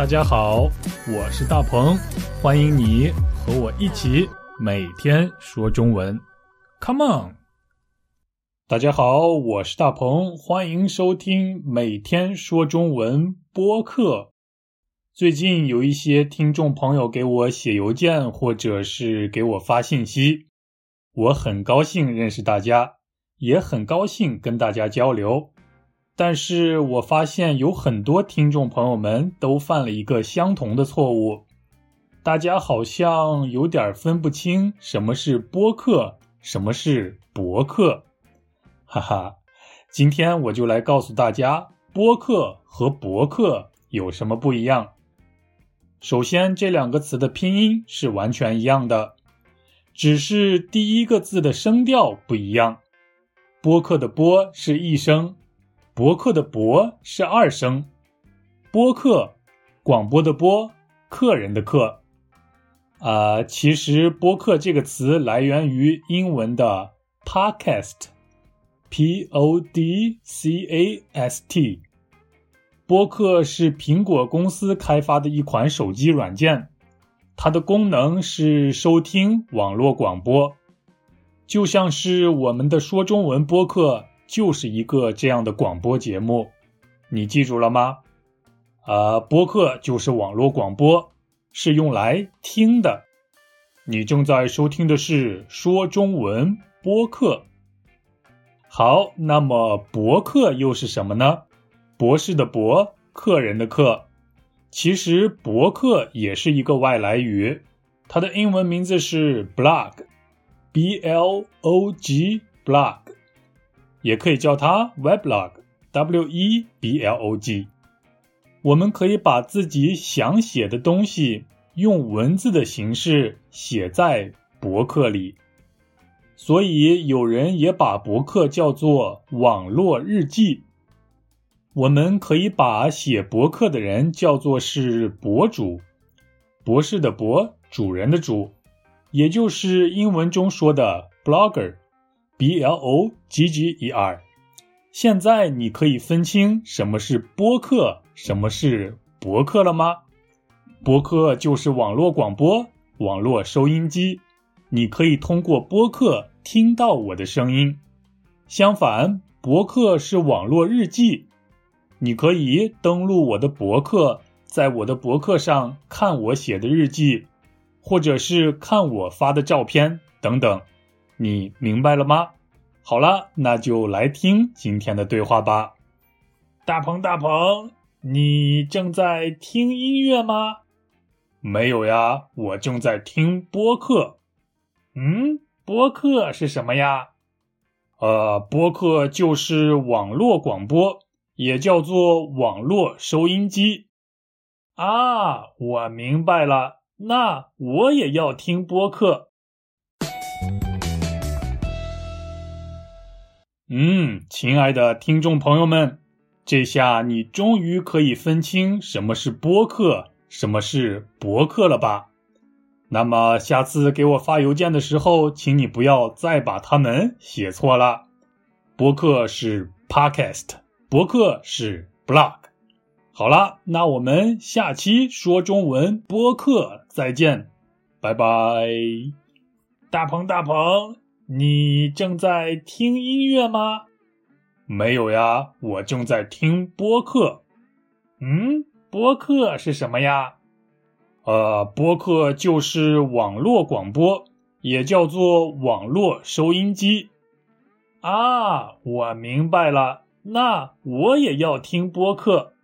大家好，我是大鹏，欢迎你和我一起每天说中文。Come on！大家好，我是大鹏，欢迎收听每天说中文播客。最近有一些听众朋友给我写邮件，或者是给我发信息，我很高兴认识大家，也很高兴跟大家交流。但是我发现有很多听众朋友们都犯了一个相同的错误，大家好像有点分不清什么是播客，什么是博客。哈哈，今天我就来告诉大家，播客和博客有什么不一样。首先，这两个词的拼音是完全一样的，只是第一个字的声调不一样。播客的“播”是一声。博客的“博”是二声，播客，广播的“播”，客人的“客”。啊，其实“播客”这个词来源于英文的 “podcast”，P-O-D-C-A-S-T。播客是苹果公司开发的一款手机软件，它的功能是收听网络广播，就像是我们的说中文播客。就是一个这样的广播节目，你记住了吗？啊，播客就是网络广播，是用来听的。你正在收听的是说中文播客。好，那么博客又是什么呢？博士的博，客人的客。其实博客也是一个外来语，它的英文名字是 blog，b l o g blog。也可以叫它 weblog，w e b l o g。我们可以把自己想写的东西用文字的形式写在博客里，所以有人也把博客叫做网络日记。我们可以把写博客的人叫做是博主，博士的博，主人的主，也就是英文中说的 blogger。B L O G G E R，现在你可以分清什么是播客，什么是博客了吗？博客就是网络广播、网络收音机，你可以通过播客听到我的声音。相反，博客是网络日记，你可以登录我的博客，在我的博客上看我写的日记，或者是看我发的照片等等。你明白了吗？好了，那就来听今天的对话吧。大鹏，大鹏，你正在听音乐吗？没有呀，我正在听播客。嗯，播客是什么呀？呃，播客就是网络广播，也叫做网络收音机。啊，我明白了，那我也要听播客。嗯，亲爱的听众朋友们，这下你终于可以分清什么是播客，什么是博客了吧？那么下次给我发邮件的时候，请你不要再把它们写错了。播客是 podcast，博客是 blog。好了，那我们下期说中文播客再见，拜拜。大鹏，大鹏。你正在听音乐吗？没有呀，我正在听播客。嗯，播客是什么呀？呃，播客就是网络广播，也叫做网络收音机。啊，我明白了，那我也要听播客。